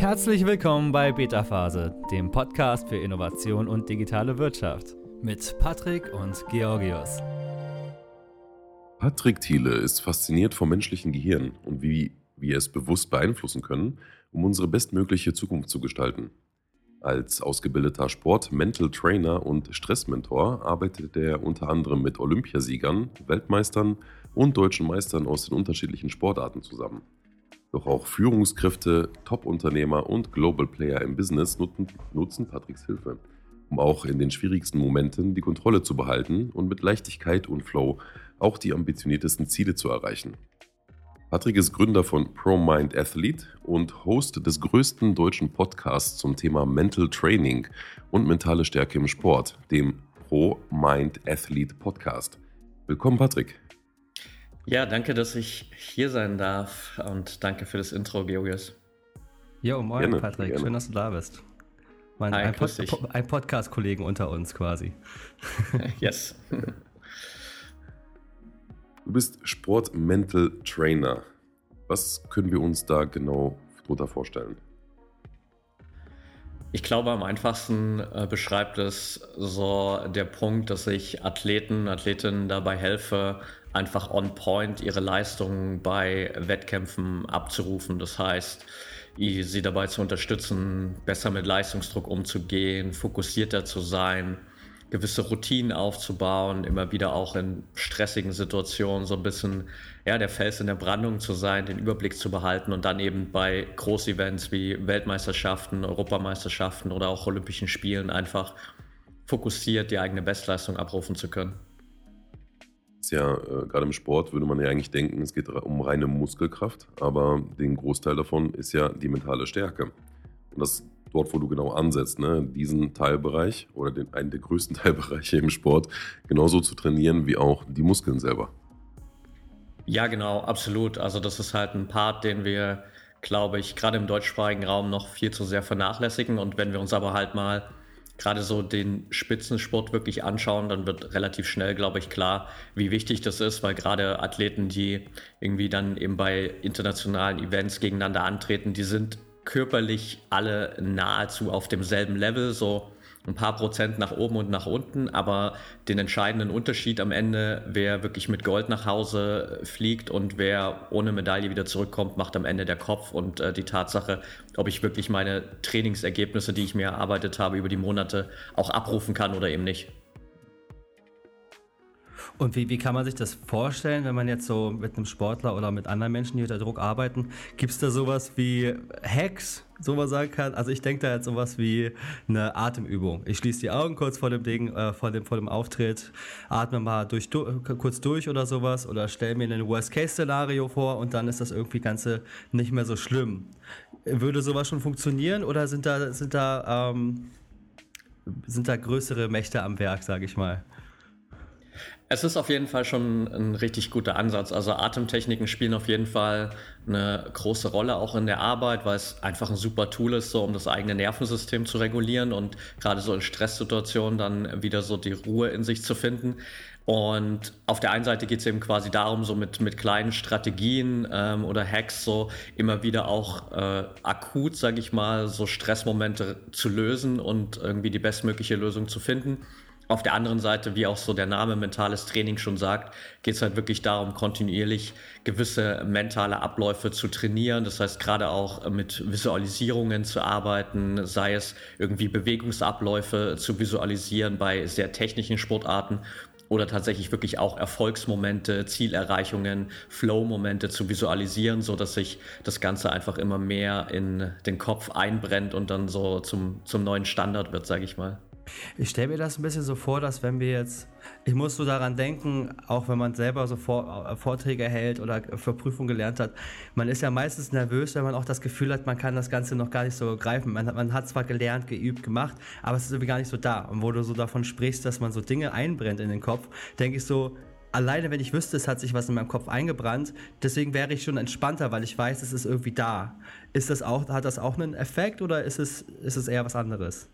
Herzlich willkommen bei Beta Phase, dem Podcast für Innovation und digitale Wirtschaft mit Patrick und Georgios. Patrick Thiele ist fasziniert vom menschlichen Gehirn und wie wir es bewusst beeinflussen können, um unsere bestmögliche Zukunft zu gestalten. Als ausgebildeter Sport-, Mental Trainer und Stressmentor arbeitet er unter anderem mit Olympiasiegern, Weltmeistern und deutschen Meistern aus den unterschiedlichen Sportarten zusammen. Doch auch Führungskräfte, Top-Unternehmer und Global Player im Business nutzen, Patricks Hilfe, um auch in den schwierigsten Momenten die Kontrolle zu behalten und mit Leichtigkeit und Flow auch die ambitioniertesten Ziele zu erreichen. Patrick ist Gründer von ProMind Athlete und Host des größten deutschen Podcasts zum Thema Mental Training und mentale Stärke im Sport, dem ProMind Athlete Podcast. Willkommen, Patrick. Ja, danke, dass ich hier sein darf und danke für das Intro, Georgios. Jo, moin gerne, Patrick, gerne. schön, dass du da bist. Mein, Hi, ein, Pod ein Podcast-Kollegen unter uns quasi. yes. Du bist Sport-Mental Trainer. Was können wir uns da genau drunter vorstellen? Ich glaube, am einfachsten äh, beschreibt es so der Punkt, dass ich Athleten, Athletinnen dabei helfe, einfach on point ihre Leistungen bei Wettkämpfen abzurufen. Das heißt, sie dabei zu unterstützen, besser mit Leistungsdruck umzugehen, fokussierter zu sein, gewisse Routinen aufzubauen, immer wieder auch in stressigen Situationen so ein bisschen ja, der Fels in der Brandung zu sein, den Überblick zu behalten und dann eben bei Großevents wie Weltmeisterschaften, Europameisterschaften oder auch Olympischen Spielen einfach fokussiert die eigene Bestleistung abrufen zu können ist ja, äh, gerade im Sport würde man ja eigentlich denken, es geht um reine Muskelkraft, aber den Großteil davon ist ja die mentale Stärke. Und das dort, wo du genau ansetzt, ne, diesen Teilbereich oder den, einen der größten Teilbereiche im Sport genauso zu trainieren wie auch die Muskeln selber. Ja, genau, absolut. Also das ist halt ein Part, den wir, glaube ich, gerade im deutschsprachigen Raum noch viel zu sehr vernachlässigen. Und wenn wir uns aber halt mal gerade so den Spitzensport wirklich anschauen, dann wird relativ schnell, glaube ich, klar, wie wichtig das ist, weil gerade Athleten, die irgendwie dann eben bei internationalen Events gegeneinander antreten, die sind körperlich alle nahezu auf demselben Level, so ein paar Prozent nach oben und nach unten, aber den entscheidenden Unterschied am Ende, wer wirklich mit Gold nach Hause fliegt und wer ohne Medaille wieder zurückkommt, macht am Ende der Kopf und äh, die Tatsache, ob ich wirklich meine Trainingsergebnisse, die ich mir erarbeitet habe über die Monate, auch abrufen kann oder eben nicht. Und wie, wie kann man sich das vorstellen, wenn man jetzt so mit einem Sportler oder mit anderen Menschen, die unter Druck arbeiten, gibt es da sowas wie Hacks, so man sagen kann? Also ich denke da jetzt sowas wie eine Atemübung. Ich schließe die Augen kurz vor dem Ding, äh, vor, dem, vor dem Auftritt, atme mal durch, du, kurz durch oder sowas oder stelle mir ein Worst-Case-Szenario vor und dann ist das irgendwie Ganze nicht mehr so schlimm. Würde sowas schon funktionieren oder sind da, sind da, ähm, sind da größere Mächte am Werk, sage ich mal? Es ist auf jeden Fall schon ein richtig guter Ansatz. Also Atemtechniken spielen auf jeden Fall eine große Rolle auch in der Arbeit, weil es einfach ein super Tool ist, so um das eigene Nervensystem zu regulieren und gerade so in Stresssituationen dann wieder so die Ruhe in sich zu finden. Und auf der einen Seite geht es eben quasi darum, so mit, mit kleinen Strategien ähm, oder Hacks so immer wieder auch äh, akut, sage ich mal, so Stressmomente zu lösen und irgendwie die bestmögliche Lösung zu finden. Auf der anderen Seite, wie auch so der Name mentales Training schon sagt, geht es halt wirklich darum, kontinuierlich gewisse mentale Abläufe zu trainieren. Das heißt, gerade auch mit Visualisierungen zu arbeiten, sei es irgendwie Bewegungsabläufe zu visualisieren bei sehr technischen Sportarten oder tatsächlich wirklich auch Erfolgsmomente, Zielerreichungen, Flow-Momente zu visualisieren, so dass sich das Ganze einfach immer mehr in den Kopf einbrennt und dann so zum, zum neuen Standard wird, sage ich mal. Ich stelle mir das ein bisschen so vor, dass wenn wir jetzt, ich muss so daran denken, auch wenn man selber so vor, äh, Vorträge hält oder für Prüfungen gelernt hat, man ist ja meistens nervös, wenn man auch das Gefühl hat, man kann das Ganze noch gar nicht so greifen. Man, man hat zwar gelernt, geübt, gemacht, aber es ist irgendwie gar nicht so da. Und wo du so davon sprichst, dass man so Dinge einbrennt in den Kopf, denke ich so, alleine wenn ich wüsste, es hat sich was in meinem Kopf eingebrannt, deswegen wäre ich schon entspannter, weil ich weiß, es ist irgendwie da. Ist das auch, hat das auch einen Effekt oder ist es, ist es eher was anderes?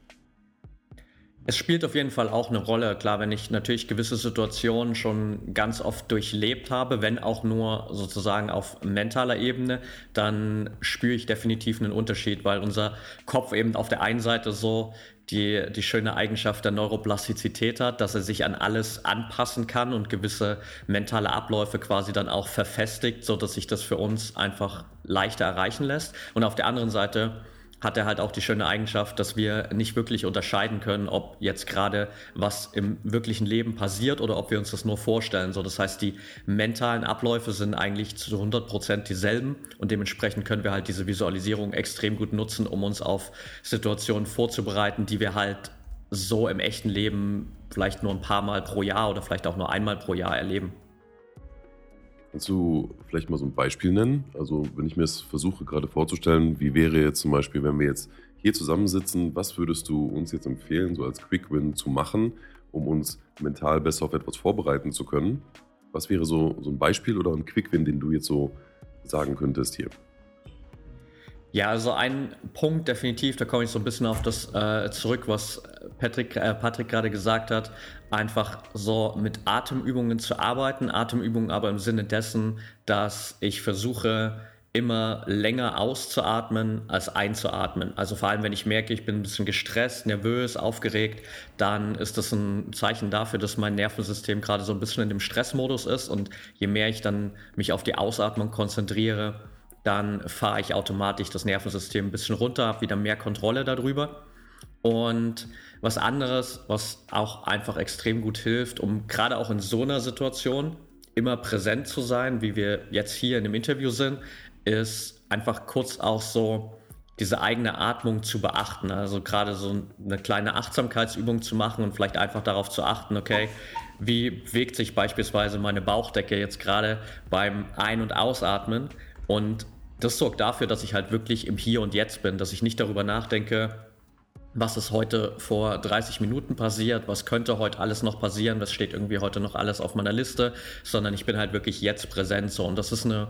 Es spielt auf jeden Fall auch eine Rolle. Klar, wenn ich natürlich gewisse Situationen schon ganz oft durchlebt habe, wenn auch nur sozusagen auf mentaler Ebene, dann spüre ich definitiv einen Unterschied, weil unser Kopf eben auf der einen Seite so die, die schöne Eigenschaft der Neuroplastizität hat, dass er sich an alles anpassen kann und gewisse mentale Abläufe quasi dann auch verfestigt, so dass sich das für uns einfach leichter erreichen lässt. Und auf der anderen Seite hat er halt auch die schöne Eigenschaft, dass wir nicht wirklich unterscheiden können, ob jetzt gerade was im wirklichen Leben passiert oder ob wir uns das nur vorstellen. So, das heißt, die mentalen Abläufe sind eigentlich zu 100 Prozent dieselben und dementsprechend können wir halt diese Visualisierung extrem gut nutzen, um uns auf Situationen vorzubereiten, die wir halt so im echten Leben vielleicht nur ein paar Mal pro Jahr oder vielleicht auch nur einmal pro Jahr erleben. Kannst du vielleicht mal so ein Beispiel nennen? Also, wenn ich mir das versuche gerade vorzustellen, wie wäre jetzt zum Beispiel, wenn wir jetzt hier zusammensitzen, was würdest du uns jetzt empfehlen, so als Quick Win zu machen, um uns mental besser auf etwas vorbereiten zu können? Was wäre so, so ein Beispiel oder ein Quick Win, den du jetzt so sagen könntest hier? Ja, also ein Punkt definitiv, da komme ich so ein bisschen auf das äh, zurück, was Patrick, äh, Patrick gerade gesagt hat, einfach so mit Atemübungen zu arbeiten. Atemübungen aber im Sinne dessen, dass ich versuche, immer länger auszuatmen als einzuatmen. Also vor allem, wenn ich merke, ich bin ein bisschen gestresst, nervös, aufgeregt, dann ist das ein Zeichen dafür, dass mein Nervensystem gerade so ein bisschen in dem Stressmodus ist. Und je mehr ich dann mich auf die Ausatmung konzentriere, dann fahre ich automatisch das Nervensystem ein bisschen runter, habe wieder mehr Kontrolle darüber. Und was anderes, was auch einfach extrem gut hilft, um gerade auch in so einer Situation immer präsent zu sein, wie wir jetzt hier in dem Interview sind, ist einfach kurz auch so diese eigene Atmung zu beachten. Also gerade so eine kleine Achtsamkeitsübung zu machen und vielleicht einfach darauf zu achten, okay, wie bewegt sich beispielsweise meine Bauchdecke jetzt gerade beim Ein- und Ausatmen und das sorgt dafür, dass ich halt wirklich im Hier und Jetzt bin, dass ich nicht darüber nachdenke, was ist heute vor 30 Minuten passiert, was könnte heute alles noch passieren, was steht irgendwie heute noch alles auf meiner Liste, sondern ich bin halt wirklich jetzt präsent so und das ist eine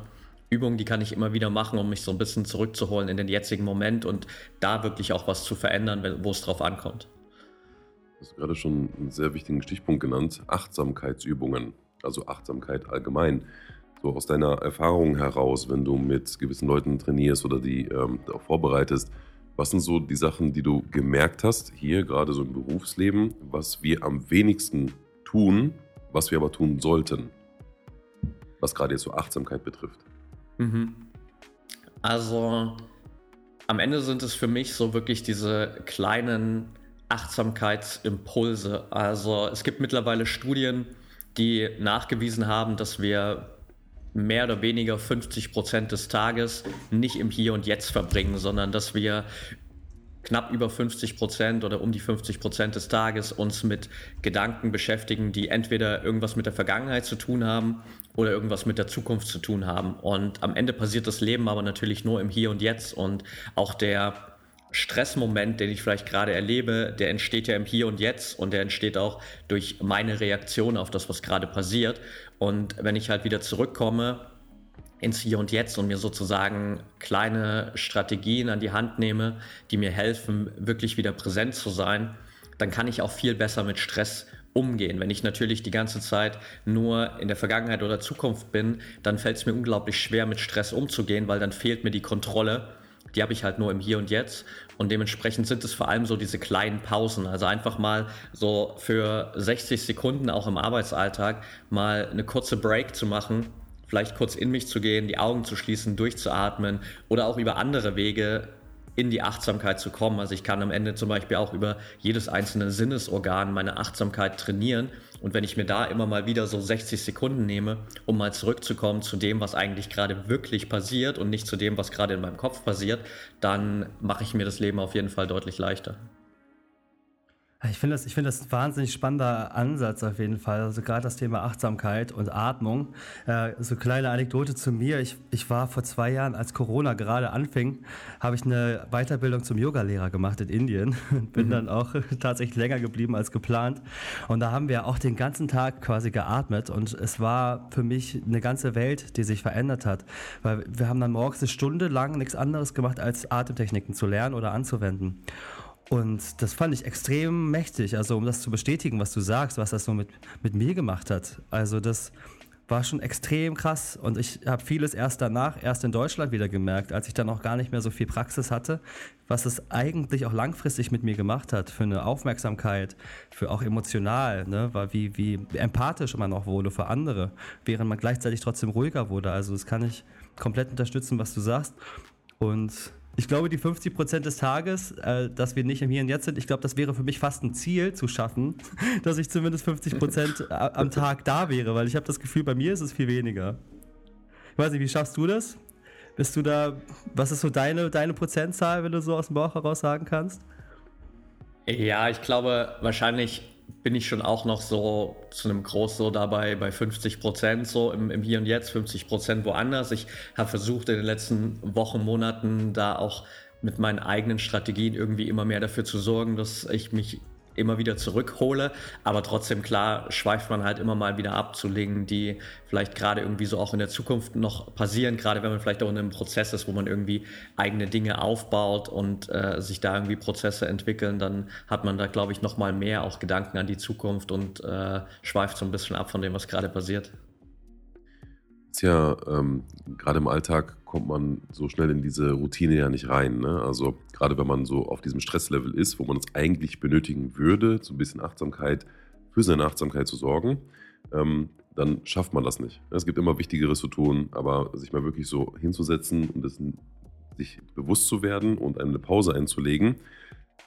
Übung, die kann ich immer wieder machen, um mich so ein bisschen zurückzuholen in den jetzigen Moment und da wirklich auch was zu verändern, wo es drauf ankommt. Du hast gerade schon einen sehr wichtigen Stichpunkt genannt, Achtsamkeitsübungen, also Achtsamkeit allgemein. So aus deiner Erfahrung heraus, wenn du mit gewissen Leuten trainierst oder die ähm, vorbereitest, was sind so die Sachen, die du gemerkt hast, hier gerade so im Berufsleben, was wir am wenigsten tun, was wir aber tun sollten, was gerade jetzt so Achtsamkeit betrifft? Mhm. Also am Ende sind es für mich so wirklich diese kleinen Achtsamkeitsimpulse. Also es gibt mittlerweile Studien, die nachgewiesen haben, dass wir mehr oder weniger 50 Prozent des Tages nicht im Hier und Jetzt verbringen, sondern dass wir knapp über 50 Prozent oder um die 50 Prozent des Tages uns mit Gedanken beschäftigen, die entweder irgendwas mit der Vergangenheit zu tun haben oder irgendwas mit der Zukunft zu tun haben. Und am Ende passiert das Leben aber natürlich nur im Hier und Jetzt und auch der Stressmoment, den ich vielleicht gerade erlebe, der entsteht ja im Hier und Jetzt und der entsteht auch durch meine Reaktion auf das, was gerade passiert. Und wenn ich halt wieder zurückkomme ins Hier und Jetzt und mir sozusagen kleine Strategien an die Hand nehme, die mir helfen, wirklich wieder präsent zu sein, dann kann ich auch viel besser mit Stress umgehen. Wenn ich natürlich die ganze Zeit nur in der Vergangenheit oder Zukunft bin, dann fällt es mir unglaublich schwer, mit Stress umzugehen, weil dann fehlt mir die Kontrolle die habe ich halt nur im Hier und Jetzt. Und dementsprechend sind es vor allem so diese kleinen Pausen. Also einfach mal so für 60 Sekunden auch im Arbeitsalltag mal eine kurze Break zu machen, vielleicht kurz in mich zu gehen, die Augen zu schließen, durchzuatmen oder auch über andere Wege in die Achtsamkeit zu kommen. Also ich kann am Ende zum Beispiel auch über jedes einzelne Sinnesorgan meine Achtsamkeit trainieren. Und wenn ich mir da immer mal wieder so 60 Sekunden nehme, um mal zurückzukommen zu dem, was eigentlich gerade wirklich passiert und nicht zu dem, was gerade in meinem Kopf passiert, dann mache ich mir das Leben auf jeden Fall deutlich leichter. Ich finde das, ich finde das ein wahnsinnig spannender Ansatz auf jeden Fall. Also gerade das Thema Achtsamkeit und Atmung. Äh, so kleine Anekdote zu mir. Ich, ich war vor zwei Jahren, als Corona gerade anfing, habe ich eine Weiterbildung zum Yogalehrer gemacht in Indien. Bin mhm. dann auch tatsächlich länger geblieben als geplant. Und da haben wir auch den ganzen Tag quasi geatmet. Und es war für mich eine ganze Welt, die sich verändert hat. Weil wir haben dann morgens eine Stunde lang nichts anderes gemacht, als Atemtechniken zu lernen oder anzuwenden. Und das fand ich extrem mächtig, also um das zu bestätigen, was du sagst, was das so mit, mit mir gemacht hat. Also das war schon extrem krass und ich habe vieles erst danach, erst in Deutschland wieder gemerkt, als ich dann auch gar nicht mehr so viel Praxis hatte, was es eigentlich auch langfristig mit mir gemacht hat, für eine Aufmerksamkeit, für auch emotional, ne, war wie, wie empathisch man auch wurde für andere, während man gleichzeitig trotzdem ruhiger wurde. Also das kann ich komplett unterstützen, was du sagst. Und ich glaube, die 50 Prozent des Tages, äh, dass wir nicht im Hier und Jetzt sind, ich glaube, das wäre für mich fast ein Ziel zu schaffen, dass ich zumindest 50 Prozent am Tag da wäre, weil ich habe das Gefühl, bei mir ist es viel weniger. Ich weiß nicht, wie schaffst du das? Bist du da, was ist so deine, deine Prozentzahl, wenn du so aus dem Bauch heraus sagen kannst? Ja, ich glaube, wahrscheinlich bin ich schon auch noch so zu einem Groß so dabei bei 50 Prozent so im, im, Hier und Jetzt, 50 Prozent woanders. Ich habe versucht in den letzten Wochen, Monaten da auch mit meinen eigenen Strategien irgendwie immer mehr dafür zu sorgen, dass ich mich immer wieder zurückhole. Aber trotzdem, klar, schweift man halt immer mal wieder ab zu Dingen, die vielleicht gerade irgendwie so auch in der Zukunft noch passieren, gerade wenn man vielleicht auch in einem Prozess ist, wo man irgendwie eigene Dinge aufbaut und äh, sich da irgendwie Prozesse entwickeln, dann hat man da, glaube ich, noch mal mehr auch Gedanken an die Zukunft und äh, schweift so ein bisschen ab von dem, was gerade passiert ist ja, ähm, gerade im Alltag kommt man so schnell in diese Routine ja nicht rein. Ne? Also gerade wenn man so auf diesem Stresslevel ist, wo man es eigentlich benötigen würde, so ein bisschen Achtsamkeit, für seine Achtsamkeit zu sorgen, ähm, dann schafft man das nicht. Es gibt immer Wichtigeres zu tun, aber sich mal wirklich so hinzusetzen und das, sich bewusst zu werden und eine Pause einzulegen,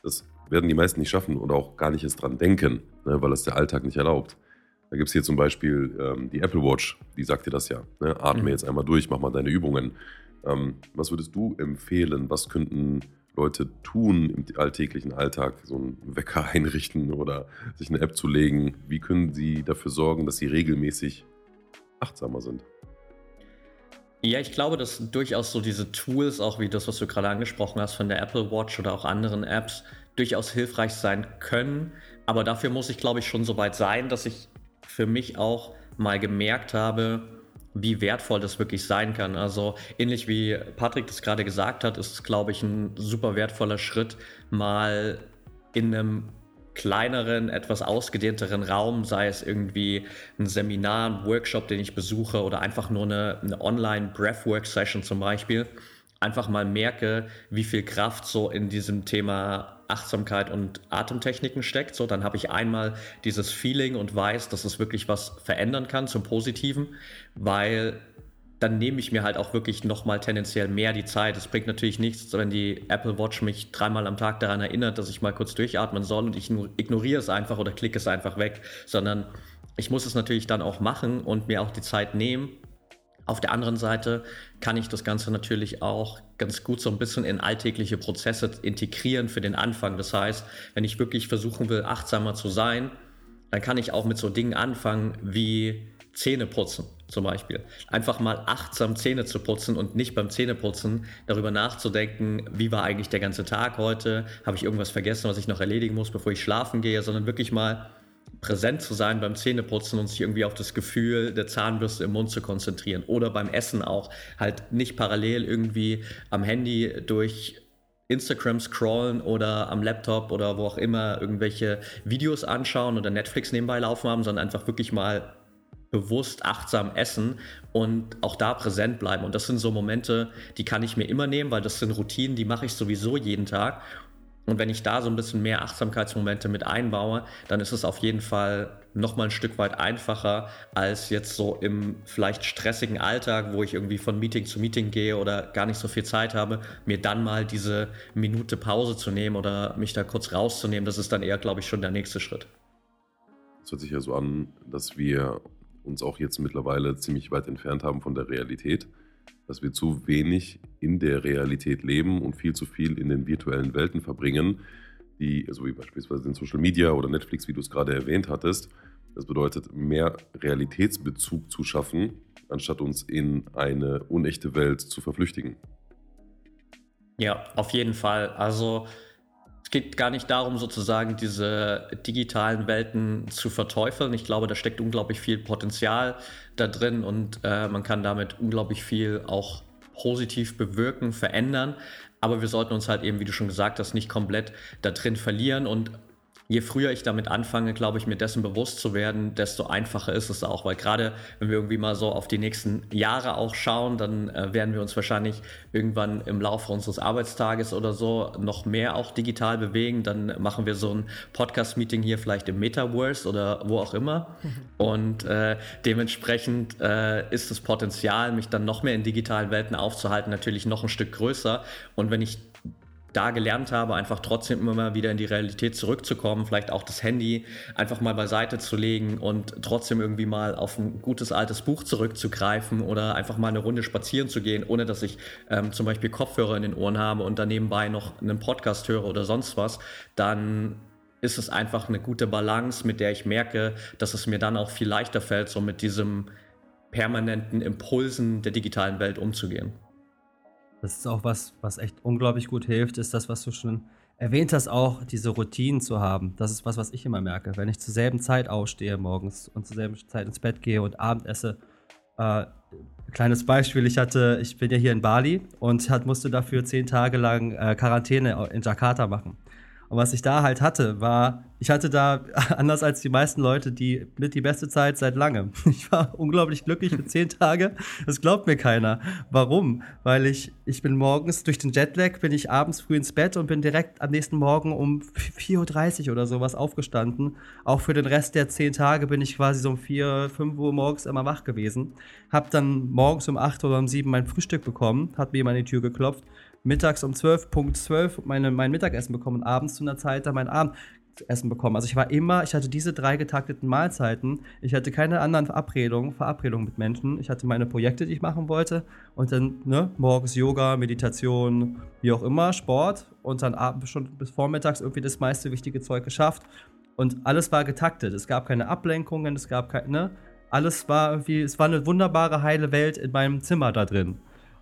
das werden die meisten nicht schaffen oder auch gar nicht erst dran denken, ne? weil es der Alltag nicht erlaubt. Da gibt es hier zum Beispiel ähm, die Apple Watch, die sagt dir das ja. Ne? Atme mhm. jetzt einmal durch, mach mal deine Übungen. Ähm, was würdest du empfehlen? Was könnten Leute tun im alltäglichen Alltag, so einen Wecker einrichten oder sich eine App zu legen? Wie können sie dafür sorgen, dass sie regelmäßig achtsamer sind? Ja, ich glaube, dass durchaus so diese Tools, auch wie das, was du gerade angesprochen hast von der Apple Watch oder auch anderen Apps, durchaus hilfreich sein können. Aber dafür muss ich, glaube ich, schon so weit sein, dass ich für mich auch mal gemerkt habe, wie wertvoll das wirklich sein kann. Also ähnlich wie Patrick das gerade gesagt hat, ist es, glaube ich, ein super wertvoller Schritt, mal in einem kleineren, etwas ausgedehnteren Raum, sei es irgendwie ein Seminar, ein Workshop, den ich besuche oder einfach nur eine, eine Online-Breathwork-Session zum Beispiel, einfach mal merke, wie viel Kraft so in diesem Thema Achtsamkeit und Atemtechniken steckt. So, dann habe ich einmal dieses Feeling und weiß, dass es wirklich was verändern kann zum Positiven, weil dann nehme ich mir halt auch wirklich nochmal tendenziell mehr die Zeit. Es bringt natürlich nichts, wenn die Apple Watch mich dreimal am Tag daran erinnert, dass ich mal kurz durchatmen soll und ich ignoriere es einfach oder klicke es einfach weg, sondern ich muss es natürlich dann auch machen und mir auch die Zeit nehmen, auf der anderen Seite kann ich das Ganze natürlich auch ganz gut so ein bisschen in alltägliche Prozesse integrieren für den Anfang. Das heißt, wenn ich wirklich versuchen will, achtsamer zu sein, dann kann ich auch mit so Dingen anfangen wie Zähne putzen zum Beispiel. Einfach mal achtsam Zähne zu putzen und nicht beim Zähneputzen darüber nachzudenken, wie war eigentlich der ganze Tag heute, habe ich irgendwas vergessen, was ich noch erledigen muss, bevor ich schlafen gehe, sondern wirklich mal präsent zu sein beim Zähneputzen und sich irgendwie auf das Gefühl der Zahnbürste im Mund zu konzentrieren. Oder beim Essen auch. Halt nicht parallel irgendwie am Handy durch Instagram scrollen oder am Laptop oder wo auch immer irgendwelche Videos anschauen oder Netflix nebenbei laufen haben, sondern einfach wirklich mal bewusst achtsam essen und auch da präsent bleiben. Und das sind so Momente, die kann ich mir immer nehmen, weil das sind Routinen, die mache ich sowieso jeden Tag. Und wenn ich da so ein bisschen mehr Achtsamkeitsmomente mit einbaue, dann ist es auf jeden Fall nochmal ein Stück weit einfacher als jetzt so im vielleicht stressigen Alltag, wo ich irgendwie von Meeting zu Meeting gehe oder gar nicht so viel Zeit habe, mir dann mal diese Minute Pause zu nehmen oder mich da kurz rauszunehmen. Das ist dann eher, glaube ich, schon der nächste Schritt. Es hört sich ja so an, dass wir uns auch jetzt mittlerweile ziemlich weit entfernt haben von der Realität dass wir zu wenig in der Realität leben und viel zu viel in den virtuellen Welten verbringen, die, also wie beispielsweise in Social Media oder Netflix, wie du es gerade erwähnt hattest. Das bedeutet, mehr Realitätsbezug zu schaffen, anstatt uns in eine unechte Welt zu verflüchtigen. Ja, auf jeden Fall. Also es geht gar nicht darum, sozusagen diese digitalen Welten zu verteufeln. Ich glaube, da steckt unglaublich viel Potenzial da drin und äh, man kann damit unglaublich viel auch positiv bewirken, verändern. Aber wir sollten uns halt eben, wie du schon gesagt hast, nicht komplett da drin verlieren und je früher ich damit anfange, glaube ich, mir dessen bewusst zu werden, desto einfacher ist es auch. Weil gerade wenn wir irgendwie mal so auf die nächsten Jahre auch schauen, dann äh, werden wir uns wahrscheinlich irgendwann im Laufe unseres Arbeitstages oder so noch mehr auch digital bewegen. Dann machen wir so ein Podcast-Meeting hier vielleicht im Metaverse oder wo auch immer. Und äh, dementsprechend äh, ist das Potenzial, mich dann noch mehr in digitalen Welten aufzuhalten, natürlich noch ein Stück größer. Und wenn ich da gelernt habe, einfach trotzdem immer wieder in die Realität zurückzukommen, vielleicht auch das Handy einfach mal beiseite zu legen und trotzdem irgendwie mal auf ein gutes altes Buch zurückzugreifen oder einfach mal eine Runde spazieren zu gehen, ohne dass ich ähm, zum Beispiel Kopfhörer in den Ohren habe und dann nebenbei noch einen Podcast höre oder sonst was, dann ist es einfach eine gute Balance, mit der ich merke, dass es mir dann auch viel leichter fällt, so mit diesem permanenten Impulsen der digitalen Welt umzugehen. Das ist auch was, was echt unglaublich gut hilft, ist das, was du schon erwähnt hast, auch diese Routinen zu haben. Das ist was, was ich immer merke. Wenn ich zur selben Zeit aufstehe morgens und zur selben Zeit ins Bett gehe und Abend esse. Äh, kleines Beispiel, ich hatte, ich bin ja hier in Bali und hat, musste dafür zehn Tage lang äh, Quarantäne in Jakarta machen. Und was ich da halt hatte, war, ich hatte da, anders als die meisten Leute, die mit die beste Zeit seit langem. Ich war unglaublich glücklich für zehn Tage. Das glaubt mir keiner. Warum? Weil ich, ich bin morgens durch den Jetlag, bin ich abends früh ins Bett und bin direkt am nächsten Morgen um 4.30 Uhr oder sowas aufgestanden. Auch für den Rest der zehn Tage bin ich quasi so um 4, 5 Uhr morgens immer wach gewesen. Hab dann morgens um 8 oder um 7 mein Frühstück bekommen, hat mir jemand an die Tür geklopft mittags um 12.12 .12 meine, mein Mittagessen bekommen und abends zu einer Zeit dann mein Abendessen bekommen. Also ich war immer, ich hatte diese drei getakteten Mahlzeiten. Ich hatte keine anderen Verabredungen, Verabredungen mit Menschen. Ich hatte meine Projekte, die ich machen wollte. Und dann ne, morgens Yoga, Meditation, wie auch immer, Sport. Und dann abends schon bis vormittags irgendwie das meiste wichtige Zeug geschafft. Und alles war getaktet. Es gab keine Ablenkungen, es gab keine, ne? Alles war irgendwie, es war eine wunderbare, heile Welt in meinem Zimmer da drin.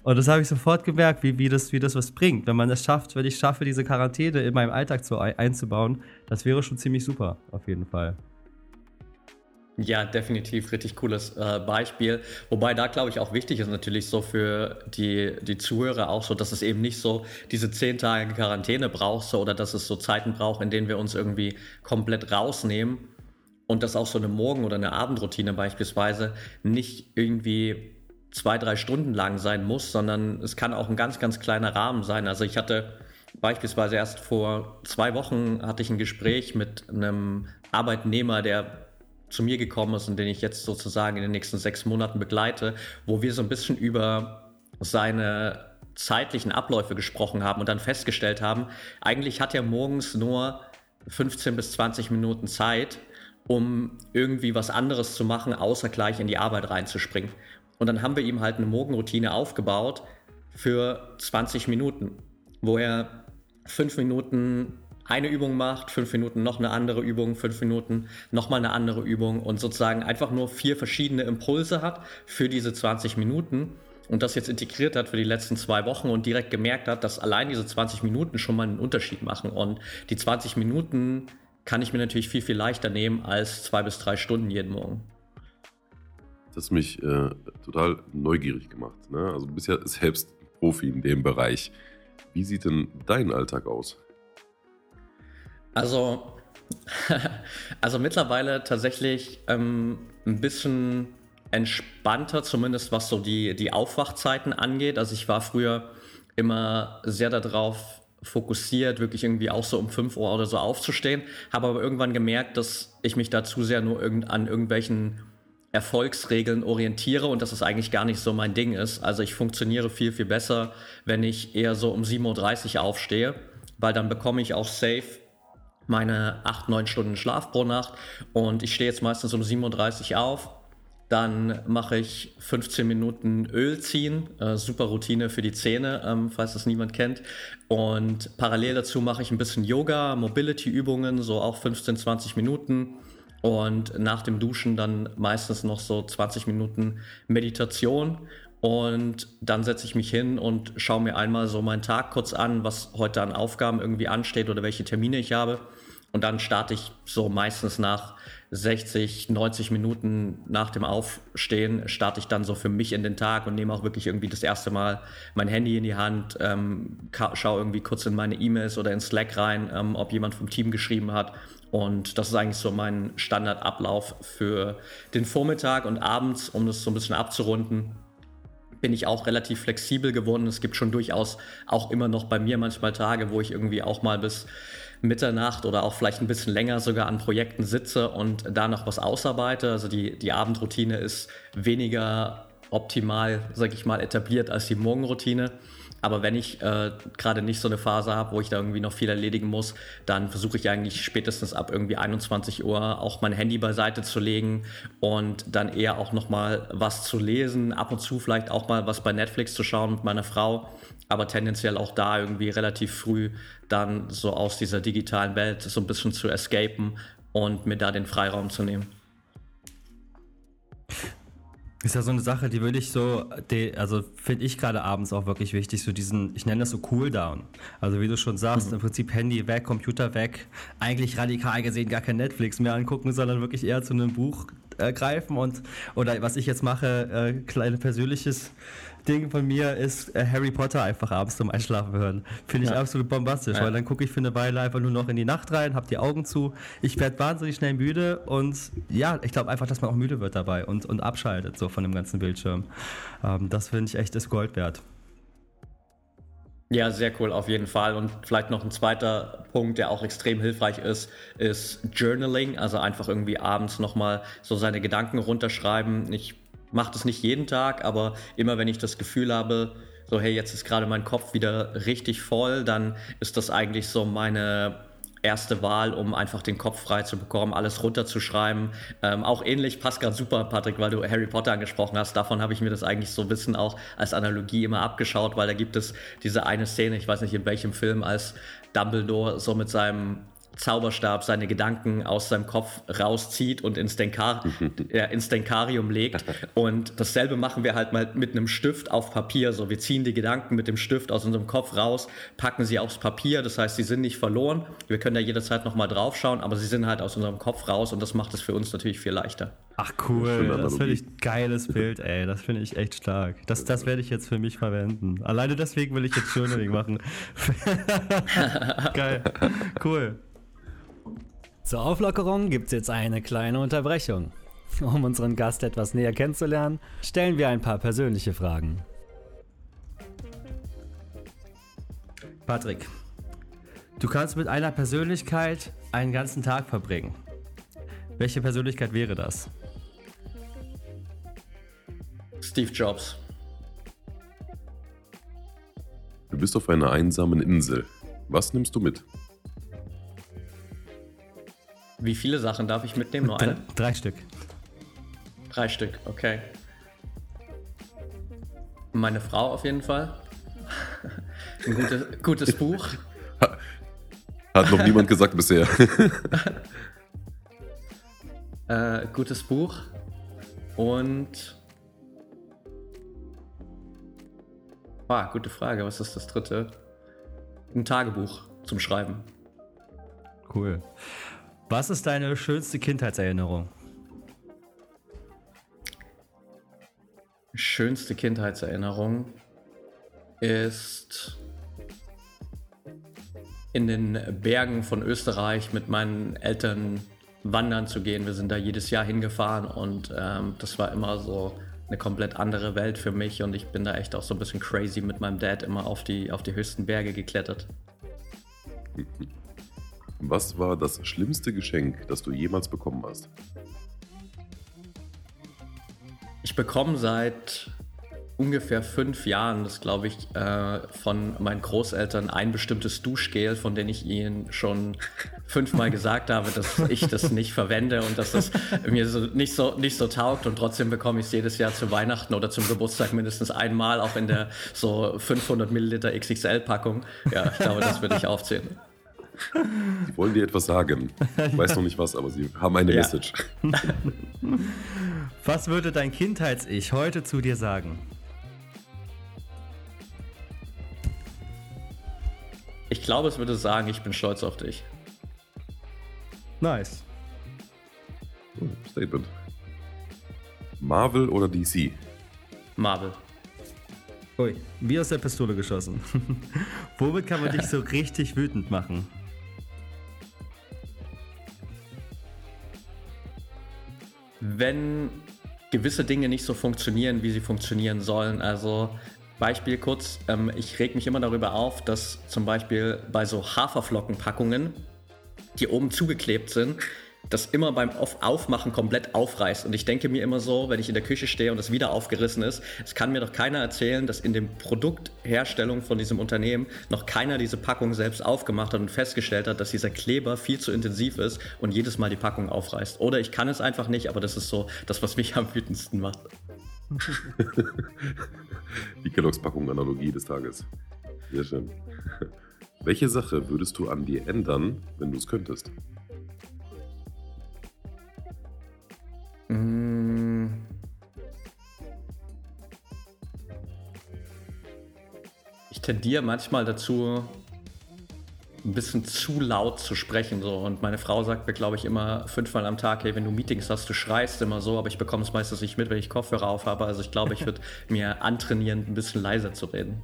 Und das habe ich sofort gemerkt, wie, wie, das, wie das was bringt. Wenn man es schafft, wenn ich schaffe, diese Quarantäne in meinem Alltag zu, einzubauen, das wäre schon ziemlich super, auf jeden Fall. Ja, definitiv richtig cooles äh, Beispiel. Wobei da, glaube ich, auch wichtig ist natürlich so für die, die Zuhörer auch so, dass es eben nicht so diese zehn Tage Quarantäne braucht so, oder dass es so Zeiten braucht, in denen wir uns irgendwie komplett rausnehmen und dass auch so eine Morgen- oder eine Abendroutine beispielsweise nicht irgendwie zwei, drei Stunden lang sein muss, sondern es kann auch ein ganz, ganz kleiner Rahmen sein. Also ich hatte beispielsweise erst vor zwei Wochen hatte ich ein Gespräch mit einem Arbeitnehmer, der zu mir gekommen ist und den ich jetzt sozusagen in den nächsten sechs Monaten begleite, wo wir so ein bisschen über seine zeitlichen Abläufe gesprochen haben und dann festgestellt haben, eigentlich hat er morgens nur 15 bis 20 Minuten Zeit, um irgendwie was anderes zu machen, außer gleich in die Arbeit reinzuspringen. Und dann haben wir ihm halt eine Morgenroutine aufgebaut für 20 Minuten, wo er fünf Minuten eine Übung macht, fünf Minuten noch eine andere Übung, fünf Minuten nochmal eine andere Übung und sozusagen einfach nur vier verschiedene Impulse hat für diese 20 Minuten und das jetzt integriert hat für die letzten zwei Wochen und direkt gemerkt hat, dass allein diese 20 Minuten schon mal einen Unterschied machen. Und die 20 Minuten kann ich mir natürlich viel, viel leichter nehmen als zwei bis drei Stunden jeden Morgen das mich äh, total neugierig gemacht. Ne? Also du bist ja selbst Profi in dem Bereich. Wie sieht denn dein Alltag aus? Also, also mittlerweile tatsächlich ähm, ein bisschen entspannter, zumindest was so die, die Aufwachzeiten angeht. Also ich war früher immer sehr darauf fokussiert, wirklich irgendwie auch so um 5 Uhr oder so aufzustehen, habe aber irgendwann gemerkt, dass ich mich da zu sehr nur irgend, an irgendwelchen Erfolgsregeln orientiere und dass es eigentlich gar nicht so mein Ding ist. Also ich funktioniere viel, viel besser, wenn ich eher so um 7.30 Uhr aufstehe, weil dann bekomme ich auch safe meine 8, 9 Stunden Schlaf pro Nacht und ich stehe jetzt meistens um 7.30 Uhr auf. Dann mache ich 15 Minuten Öl ziehen, äh, super Routine für die Zähne, ähm, falls das niemand kennt. Und parallel dazu mache ich ein bisschen Yoga, Mobility-Übungen, so auch 15, 20 Minuten und nach dem Duschen dann meistens noch so 20 Minuten Meditation und dann setze ich mich hin und schaue mir einmal so meinen Tag kurz an, was heute an Aufgaben irgendwie ansteht oder welche Termine ich habe. Und dann starte ich so meistens nach 60, 90 Minuten nach dem Aufstehen, starte ich dann so für mich in den Tag und nehme auch wirklich irgendwie das erste Mal mein Handy in die Hand, ähm, schaue irgendwie kurz in meine E-Mails oder in Slack rein, ähm, ob jemand vom Team geschrieben hat. Und das ist eigentlich so mein Standardablauf für den Vormittag und abends, um das so ein bisschen abzurunden bin ich auch relativ flexibel geworden. Es gibt schon durchaus auch immer noch bei mir manchmal Tage, wo ich irgendwie auch mal bis Mitternacht oder auch vielleicht ein bisschen länger sogar an Projekten sitze und da noch was ausarbeite. Also die, die Abendroutine ist weniger optimal, sag ich mal, etabliert als die Morgenroutine. Aber wenn ich äh, gerade nicht so eine Phase habe, wo ich da irgendwie noch viel erledigen muss, dann versuche ich eigentlich spätestens ab irgendwie 21 Uhr auch mein Handy beiseite zu legen und dann eher auch noch mal was zu lesen, ab und zu vielleicht auch mal was bei Netflix zu schauen mit meiner Frau, aber tendenziell auch da irgendwie relativ früh dann so aus dieser digitalen Welt so ein bisschen zu escapen und mir da den Freiraum zu nehmen. Ist ja so eine Sache, die würde ich so, die, also finde ich gerade abends auch wirklich wichtig, so diesen, ich nenne das so Cooldown. Also wie du schon sagst, mhm. im Prinzip Handy weg, Computer weg, eigentlich radikal gesehen gar kein Netflix mehr angucken, sondern wirklich eher zu einem Buch äh, greifen und, oder was ich jetzt mache, äh, kleine persönliches Ding von mir ist äh, Harry Potter einfach abends zum Einschlafen hören. Finde ich ja. absolut bombastisch, ja. weil dann gucke ich für eine Weile einfach nur noch in die Nacht rein, habe die Augen zu. Ich werde wahnsinnig schnell müde und ja, ich glaube einfach, dass man auch müde wird dabei und, und abschaltet so von dem ganzen Bildschirm. Ähm, das finde ich echt das Gold wert. Ja, sehr cool, auf jeden Fall. Und vielleicht noch ein zweiter Punkt, der auch extrem hilfreich ist, ist Journaling. Also einfach irgendwie abends nochmal so seine Gedanken runterschreiben. Ich mache das nicht jeden Tag, aber immer wenn ich das Gefühl habe, so hey, jetzt ist gerade mein Kopf wieder richtig voll, dann ist das eigentlich so meine erste Wahl, um einfach den Kopf frei zu bekommen, alles runterzuschreiben. Ähm, auch ähnlich passt gerade super, Patrick, weil du Harry Potter angesprochen hast. Davon habe ich mir das eigentlich so ein bisschen auch als Analogie immer abgeschaut, weil da gibt es diese eine Szene, ich weiß nicht in welchem Film, als Dumbledore so mit seinem Zauberstab seine Gedanken aus seinem Kopf rauszieht und ins, Denkar ja, ins Denkarium legt. Und dasselbe machen wir halt mal mit einem Stift auf Papier. So, wir ziehen die Gedanken mit dem Stift aus unserem Kopf raus, packen sie aufs Papier. Das heißt, sie sind nicht verloren. Wir können da jederzeit nochmal draufschauen, aber sie sind halt aus unserem Kopf raus und das macht es für uns natürlich viel leichter. Ach cool, das finde ich geiles Bild, ey. Das finde ich echt stark. Das, das werde ich jetzt für mich verwenden. Alleine deswegen will ich jetzt Journaling machen. Geil. Cool. Zur Auflockerung gibt es jetzt eine kleine Unterbrechung. Um unseren Gast etwas näher kennenzulernen, stellen wir ein paar persönliche Fragen. Patrick, du kannst mit einer Persönlichkeit einen ganzen Tag verbringen. Welche Persönlichkeit wäre das? Steve Jobs. Du bist auf einer einsamen Insel. Was nimmst du mit? Wie viele Sachen darf ich mitnehmen? Nur eine? Drei, drei Stück. Drei Stück, okay. Meine Frau auf jeden Fall. Ein gutes, gutes Buch. Hat noch niemand gesagt bisher. äh, gutes Buch. Und. Ah, gute Frage. Was ist das dritte? Ein Tagebuch zum Schreiben. Cool. Was ist deine schönste Kindheitserinnerung? Schönste Kindheitserinnerung ist in den Bergen von Österreich mit meinen Eltern wandern zu gehen. Wir sind da jedes Jahr hingefahren und ähm, das war immer so eine komplett andere Welt für mich und ich bin da echt auch so ein bisschen crazy mit meinem Dad immer auf die, auf die höchsten Berge geklettert. Was war das schlimmste Geschenk, das du jemals bekommen hast? Ich bekomme seit ungefähr fünf Jahren, das glaube ich, äh, von meinen Großeltern ein bestimmtes Duschgel, von dem ich ihnen schon fünfmal gesagt habe, dass ich das nicht verwende und dass das mir so nicht, so nicht so taugt und trotzdem bekomme ich es jedes Jahr zu Weihnachten oder zum Geburtstag mindestens einmal, auch in der so 500 Milliliter XXL-Packung. Ja, ich glaube, das würde ich aufzählen. Sie wollen dir etwas sagen. Ich weiß noch nicht was, aber sie haben eine ja. Message. Was würde dein Kindheits-Ich heute zu dir sagen? Ich glaube, es würde sagen, ich bin stolz auf dich. Nice. Statement. Marvel oder DC? Marvel. Ui, wie aus der Pistole geschossen. Womit kann man dich so richtig wütend machen? Wenn gewisse Dinge nicht so funktionieren, wie sie funktionieren sollen. Also Beispiel kurz, ähm, ich reg mich immer darüber auf, dass zum Beispiel bei so Haferflockenpackungen, die oben zugeklebt sind, das immer beim Aufmachen komplett aufreißt. Und ich denke mir immer so, wenn ich in der Küche stehe und das wieder aufgerissen ist, es kann mir doch keiner erzählen, dass in dem Produktherstellung von diesem Unternehmen noch keiner diese Packung selbst aufgemacht hat und festgestellt hat, dass dieser Kleber viel zu intensiv ist und jedes Mal die Packung aufreißt. Oder ich kann es einfach nicht, aber das ist so das, was mich am wütendsten macht. die Kelloggs-Packung-Analogie des Tages. Sehr schön. Welche Sache würdest du an dir ändern, wenn du es könntest? Mm. Ich tendiere manchmal dazu, ein bisschen zu laut zu sprechen. So. Und meine Frau sagt mir, glaube ich, immer fünfmal am Tag, hey, wenn du Meetings hast, du schreist immer so, aber ich bekomme es meistens nicht mit, wenn ich Kopfhörer auf habe. Also ich glaube, ich würde mir antrainieren, ein bisschen leiser zu reden.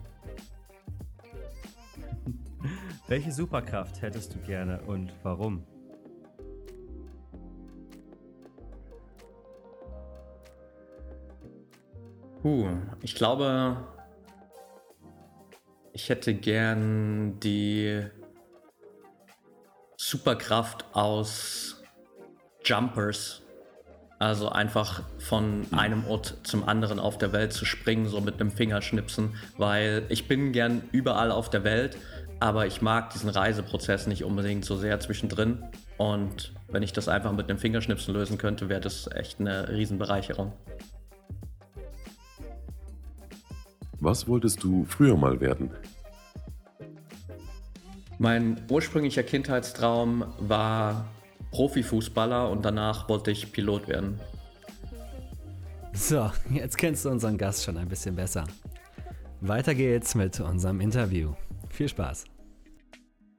Welche Superkraft hättest du gerne und warum? Puh, ich glaube, ich hätte gern die Superkraft aus Jumpers. Also einfach von einem Ort zum anderen auf der Welt zu springen, so mit einem Fingerschnipsen, weil ich bin gern überall auf der Welt, aber ich mag diesen Reiseprozess nicht unbedingt so sehr zwischendrin. Und wenn ich das einfach mit einem Fingerschnipsen lösen könnte, wäre das echt eine Riesenbereicherung. Was wolltest du früher mal werden? Mein ursprünglicher Kindheitstraum war Profifußballer und danach wollte ich Pilot werden. So, jetzt kennst du unseren Gast schon ein bisschen besser. Weiter geht's mit unserem Interview. Viel Spaß.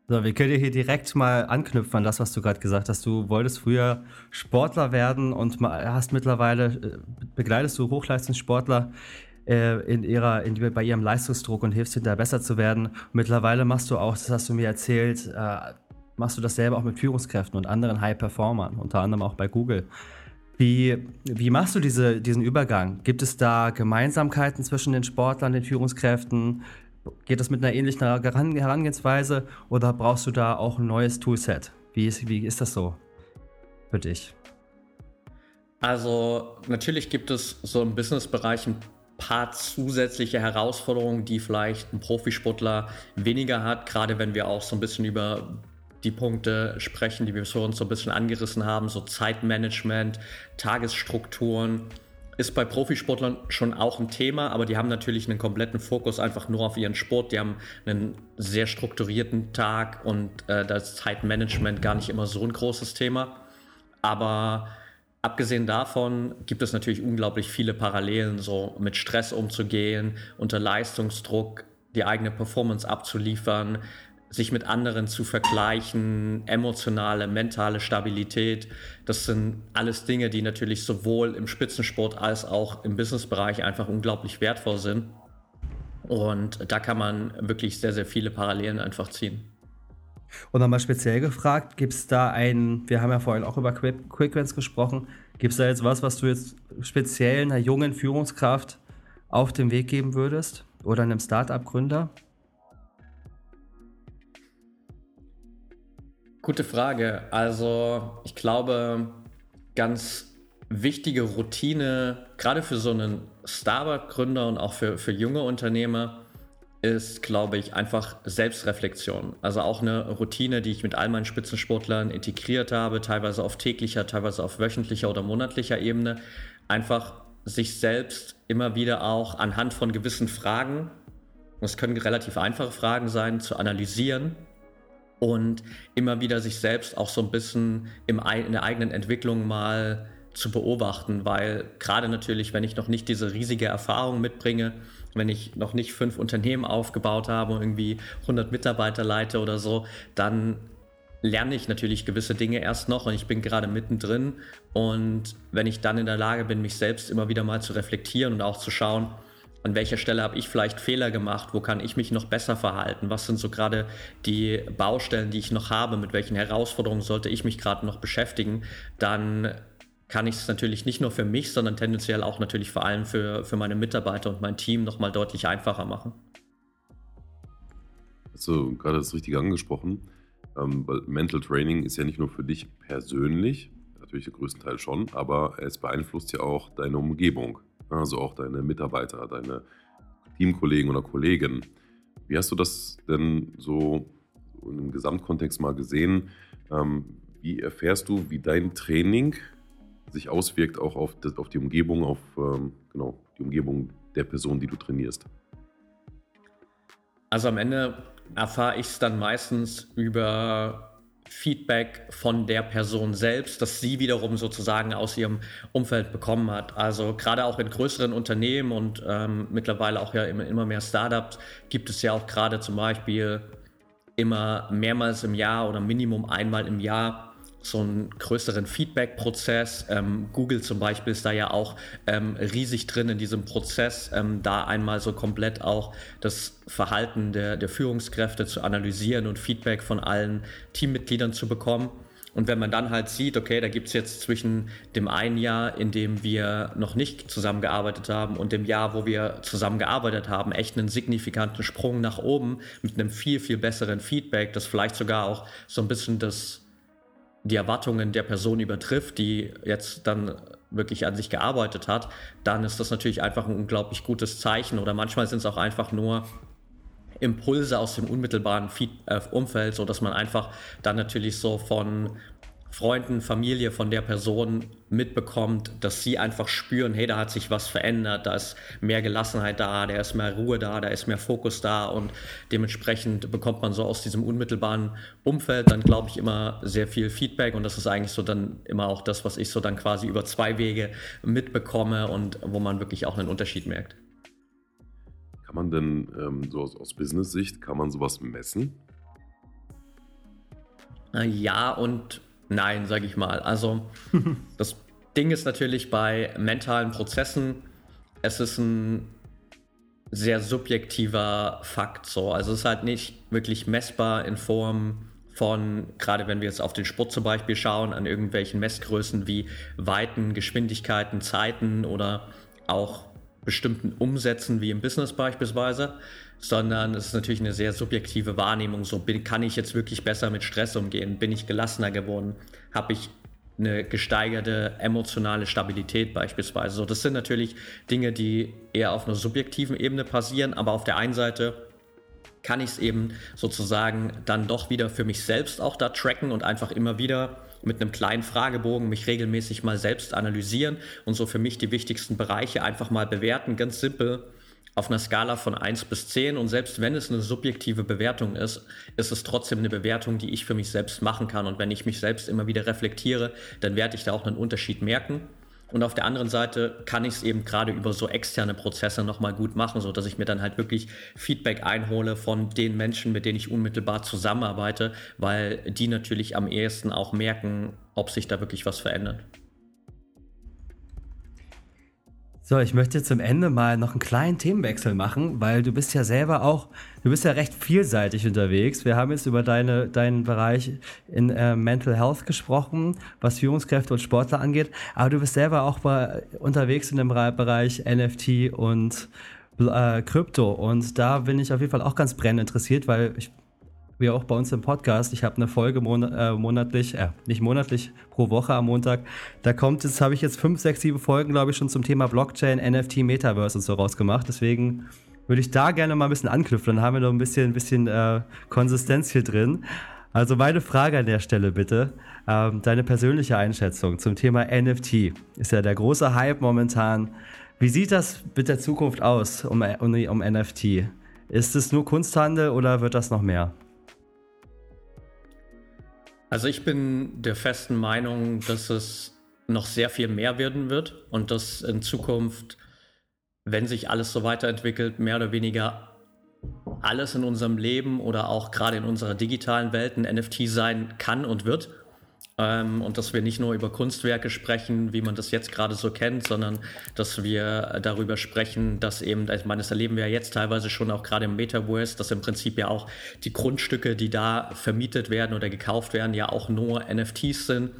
So, wir können hier direkt mal anknüpfen an das, was du gerade gesagt hast. Du wolltest früher Sportler werden und hast mittlerweile, äh, begleitest du Hochleistungssportler äh, in ihrer, in, bei ihrem Leistungsdruck und hilfst da besser zu werden. Mittlerweile machst du auch, das hast du mir erzählt, äh, machst du dasselbe auch mit Führungskräften und anderen High-Performern, unter anderem auch bei Google. Wie, wie machst du diese, diesen Übergang? Gibt es da Gemeinsamkeiten zwischen den Sportlern, den Führungskräften? Geht das mit einer ähnlichen Herangehensweise oder brauchst du da auch ein neues Toolset? Wie ist, wie ist das so für dich? Also natürlich gibt es so im Businessbereich ein paar zusätzliche Herausforderungen, die vielleicht ein Profisportler weniger hat, gerade wenn wir auch so ein bisschen über die Punkte sprechen, die wir für uns so ein bisschen angerissen haben, so Zeitmanagement, Tagesstrukturen, ist bei Profisportlern schon auch ein Thema, aber die haben natürlich einen kompletten Fokus einfach nur auf ihren Sport. Die haben einen sehr strukturierten Tag und äh, das Zeitmanagement gar nicht immer so ein großes Thema. Aber Abgesehen davon gibt es natürlich unglaublich viele Parallelen, so mit Stress umzugehen, unter Leistungsdruck die eigene Performance abzuliefern, sich mit anderen zu vergleichen, emotionale, mentale Stabilität. Das sind alles Dinge, die natürlich sowohl im Spitzensport als auch im Businessbereich einfach unglaublich wertvoll sind. Und da kann man wirklich sehr, sehr viele Parallelen einfach ziehen. Und nochmal speziell gefragt, gibt es da ein, wir haben ja vorhin auch über Quick, Quickwins gesprochen, gibt es da jetzt was, was du jetzt speziell einer jungen Führungskraft auf den Weg geben würdest? Oder einem Startup-Gründer? Gute Frage. Also ich glaube, ganz wichtige Routine, gerade für so einen Startup-Gründer und auch für, für junge Unternehmer, ist, glaube ich, einfach Selbstreflexion. Also auch eine Routine, die ich mit all meinen Spitzensportlern integriert habe, teilweise auf täglicher, teilweise auf wöchentlicher oder monatlicher Ebene. Einfach sich selbst immer wieder auch anhand von gewissen Fragen, es können relativ einfache Fragen sein, zu analysieren und immer wieder sich selbst auch so ein bisschen im, in der eigenen Entwicklung mal zu beobachten, weil gerade natürlich, wenn ich noch nicht diese riesige Erfahrung mitbringe, wenn ich noch nicht fünf Unternehmen aufgebaut habe und irgendwie 100 Mitarbeiter leite oder so, dann lerne ich natürlich gewisse Dinge erst noch und ich bin gerade mittendrin. Und wenn ich dann in der Lage bin, mich selbst immer wieder mal zu reflektieren und auch zu schauen, an welcher Stelle habe ich vielleicht Fehler gemacht, wo kann ich mich noch besser verhalten, was sind so gerade die Baustellen, die ich noch habe, mit welchen Herausforderungen sollte ich mich gerade noch beschäftigen, dann kann ich es natürlich nicht nur für mich, sondern tendenziell auch natürlich vor allem für, für meine Mitarbeiter und mein Team nochmal deutlich einfacher machen. Hast du gerade das Richtige angesprochen? Ähm, weil Mental Training ist ja nicht nur für dich persönlich, natürlich der größten Teil schon, aber es beeinflusst ja auch deine Umgebung, also auch deine Mitarbeiter, deine Teamkollegen oder Kolleginnen. Wie hast du das denn so im Gesamtkontext mal gesehen? Ähm, wie erfährst du, wie dein Training sich auswirkt auch auf, das, auf die Umgebung, auf ähm, genau, die Umgebung der Person, die du trainierst? Also am Ende erfahre ich es dann meistens über Feedback von der Person selbst, das sie wiederum sozusagen aus ihrem Umfeld bekommen hat. Also gerade auch in größeren Unternehmen und ähm, mittlerweile auch ja immer, immer mehr Startups gibt es ja auch gerade zum Beispiel immer mehrmals im Jahr oder Minimum einmal im Jahr so einen größeren Feedback-Prozess. Ähm, Google zum Beispiel ist da ja auch ähm, riesig drin in diesem Prozess, ähm, da einmal so komplett auch das Verhalten der, der Führungskräfte zu analysieren und Feedback von allen Teammitgliedern zu bekommen. Und wenn man dann halt sieht, okay, da gibt es jetzt zwischen dem einen Jahr, in dem wir noch nicht zusammengearbeitet haben, und dem Jahr, wo wir zusammengearbeitet haben, echt einen signifikanten Sprung nach oben mit einem viel, viel besseren Feedback, das vielleicht sogar auch so ein bisschen das die Erwartungen der Person übertrifft, die jetzt dann wirklich an sich gearbeitet hat, dann ist das natürlich einfach ein unglaublich gutes Zeichen. Oder manchmal sind es auch einfach nur Impulse aus dem unmittelbaren äh, Umfeld, so dass man einfach dann natürlich so von Freunden, Familie von der Person mitbekommt, dass sie einfach spüren, hey, da hat sich was verändert, da ist mehr Gelassenheit da, da ist mehr Ruhe da, da ist mehr Fokus da und dementsprechend bekommt man so aus diesem unmittelbaren Umfeld dann, glaube ich, immer sehr viel Feedback und das ist eigentlich so dann immer auch das, was ich so dann quasi über zwei Wege mitbekomme und wo man wirklich auch einen Unterschied merkt. Kann man denn ähm, so aus, aus Business-Sicht, kann man sowas messen? Ja und Nein, sage ich mal. Also das Ding ist natürlich bei mentalen Prozessen, es ist ein sehr subjektiver Fakt so. Also es ist halt nicht wirklich messbar in Form von, gerade wenn wir jetzt auf den Sport zum Beispiel schauen, an irgendwelchen Messgrößen wie Weiten, Geschwindigkeiten, Zeiten oder auch bestimmten Umsätzen wie im Business beispielsweise, sondern es ist natürlich eine sehr subjektive Wahrnehmung. So bin, kann ich jetzt wirklich besser mit Stress umgehen? Bin ich gelassener geworden? Habe ich eine gesteigerte emotionale Stabilität beispielsweise? So, das sind natürlich Dinge, die eher auf einer subjektiven Ebene passieren, aber auf der einen Seite kann ich es eben sozusagen dann doch wieder für mich selbst auch da tracken und einfach immer wieder mit einem kleinen Fragebogen mich regelmäßig mal selbst analysieren und so für mich die wichtigsten Bereiche einfach mal bewerten, ganz simpel auf einer Skala von 1 bis 10 und selbst wenn es eine subjektive Bewertung ist, ist es trotzdem eine Bewertung, die ich für mich selbst machen kann. Und wenn ich mich selbst immer wieder reflektiere, dann werde ich da auch einen Unterschied merken. Und auf der anderen Seite kann ich es eben gerade über so externe Prozesse nochmal gut machen, sodass ich mir dann halt wirklich Feedback einhole von den Menschen, mit denen ich unmittelbar zusammenarbeite, weil die natürlich am ehesten auch merken, ob sich da wirklich was verändert. So, ich möchte zum Ende mal noch einen kleinen Themenwechsel machen, weil du bist ja selber auch, du bist ja recht vielseitig unterwegs. Wir haben jetzt über deine, deinen Bereich in äh, Mental Health gesprochen, was Führungskräfte und Sportler angeht, aber du bist selber auch bei, unterwegs in dem Bereich NFT und äh, Krypto und da bin ich auf jeden Fall auch ganz brennend interessiert, weil ich wie auch bei uns im Podcast. Ich habe eine Folge monat, äh, monatlich, äh, nicht monatlich, pro Woche am Montag. Da kommt, jetzt habe ich jetzt fünf, sechs, sieben Folgen, glaube ich, schon zum Thema Blockchain, NFT, Metaverse und so rausgemacht. Deswegen würde ich da gerne mal ein bisschen anknüpfen. Dann haben wir noch ein bisschen, ein bisschen äh, Konsistenz hier drin. Also meine Frage an der Stelle bitte, ähm, deine persönliche Einschätzung zum Thema NFT. Ist ja der große Hype momentan. Wie sieht das mit der Zukunft aus um, um, um NFT? Ist es nur Kunsthandel oder wird das noch mehr? Also ich bin der festen Meinung, dass es noch sehr viel mehr werden wird und dass in Zukunft, wenn sich alles so weiterentwickelt, mehr oder weniger alles in unserem Leben oder auch gerade in unserer digitalen Welt ein NFT sein kann und wird. Ähm, und dass wir nicht nur über Kunstwerke sprechen, wie man das jetzt gerade so kennt, sondern dass wir darüber sprechen, dass eben, ich meine, das erleben wir ja jetzt teilweise schon auch gerade im Metaverse, dass im Prinzip ja auch die Grundstücke, die da vermietet werden oder gekauft werden, ja auch nur NFTs sind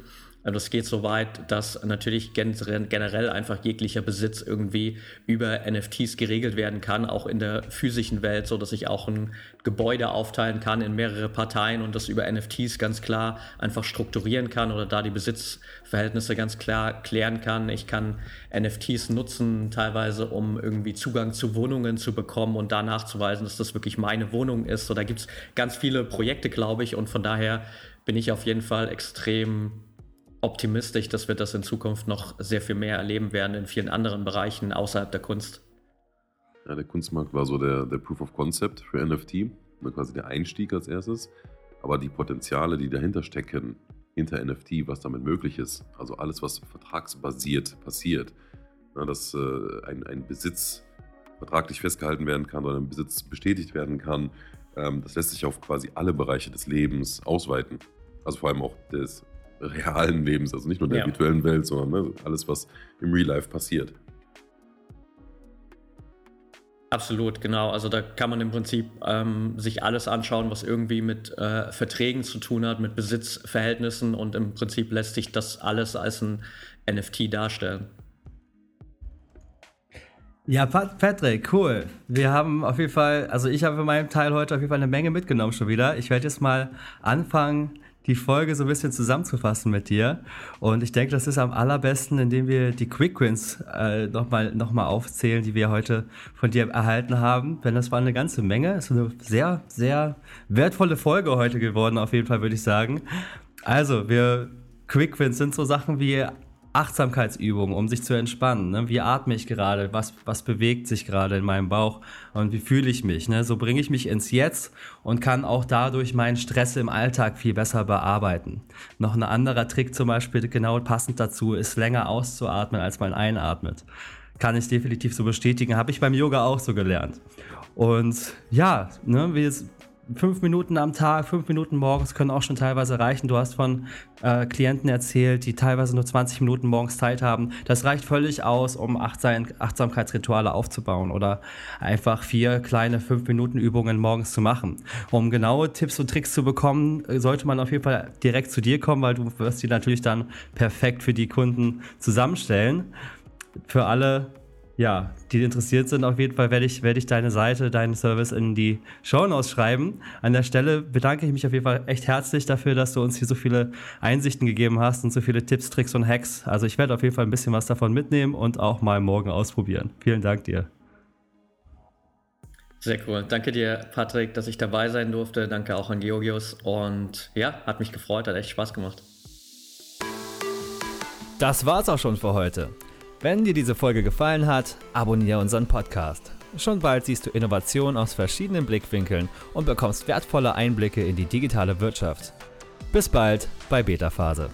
also es geht so weit, dass natürlich generell einfach jeglicher Besitz irgendwie über NFTs geregelt werden kann, auch in der physischen Welt, so dass ich auch ein Gebäude aufteilen kann in mehrere Parteien und das über NFTs ganz klar einfach strukturieren kann oder da die Besitzverhältnisse ganz klar klären kann. Ich kann NFTs nutzen, teilweise um irgendwie Zugang zu Wohnungen zu bekommen und da nachzuweisen, dass das wirklich meine Wohnung ist. So, da gibt es ganz viele Projekte, glaube ich, und von daher bin ich auf jeden Fall extrem optimistisch, dass wir das in Zukunft noch sehr viel mehr erleben werden in vielen anderen Bereichen außerhalb der Kunst. Ja, der Kunstmarkt war so der, der Proof of Concept für NFT, quasi der Einstieg als erstes. Aber die Potenziale, die dahinter stecken, hinter NFT, was damit möglich ist, also alles, was vertragsbasiert passiert, na, dass äh, ein, ein Besitz vertraglich festgehalten werden kann oder ein Besitz bestätigt werden kann, ähm, das lässt sich auf quasi alle Bereiche des Lebens ausweiten. Also vor allem auch des realen Lebens, also nicht nur der ja. virtuellen Welt, sondern ne, alles, was im Real Life passiert. Absolut, genau. Also da kann man im Prinzip ähm, sich alles anschauen, was irgendwie mit äh, Verträgen zu tun hat, mit Besitzverhältnissen und im Prinzip lässt sich das alles als ein NFT darstellen. Ja, Patrick, cool. Wir haben auf jeden Fall, also ich habe für meinen Teil heute auf jeden Fall eine Menge mitgenommen schon wieder. Ich werde jetzt mal anfangen, die Folge so ein bisschen zusammenzufassen mit dir. Und ich denke, das ist am allerbesten, indem wir die Quick Wins äh, nochmal noch mal aufzählen, die wir heute von dir erhalten haben. Denn das war eine ganze Menge. Es ist eine sehr, sehr wertvolle Folge heute geworden, auf jeden Fall, würde ich sagen. Also, wir Quick Wins sind so Sachen wie Achtsamkeitsübungen, um sich zu entspannen. Ne? Wie atme ich gerade? Was, was bewegt sich gerade in meinem Bauch? Und wie fühle ich mich? Ne? So bringe ich mich ins Jetzt und kann auch dadurch meinen Stress im Alltag viel besser bearbeiten. Noch ein anderer Trick zum Beispiel, genau passend dazu, ist länger auszuatmen, als man einatmet. Kann ich definitiv so bestätigen, habe ich beim Yoga auch so gelernt. Und ja, ne, wir fünf Minuten am Tag, fünf Minuten morgens können auch schon teilweise reichen. Du hast von äh, Klienten erzählt, die teilweise nur 20 Minuten morgens Zeit haben. Das reicht völlig aus, um Achtsam Achtsamkeitsrituale aufzubauen oder einfach vier kleine fünf Minuten Übungen morgens zu machen. Um genaue Tipps und Tricks zu bekommen, sollte man auf jeden Fall direkt zu dir kommen, weil du wirst die natürlich dann perfekt für die Kunden zusammenstellen. Für alle ja, die interessiert sind, auf jeden Fall werde ich, werde ich deine Seite, deinen Service in die Show Notes schreiben. An der Stelle bedanke ich mich auf jeden Fall echt herzlich dafür, dass du uns hier so viele Einsichten gegeben hast und so viele Tipps, Tricks und Hacks. Also ich werde auf jeden Fall ein bisschen was davon mitnehmen und auch mal morgen ausprobieren. Vielen Dank dir. Sehr cool. Danke dir, Patrick, dass ich dabei sein durfte. Danke auch an Georgios. Und ja, hat mich gefreut, hat echt Spaß gemacht. Das war's auch schon für heute. Wenn dir diese Folge gefallen hat, abonniere unseren Podcast. Schon bald siehst du Innovationen aus verschiedenen Blickwinkeln und bekommst wertvolle Einblicke in die digitale Wirtschaft. Bis bald bei Beta Phase.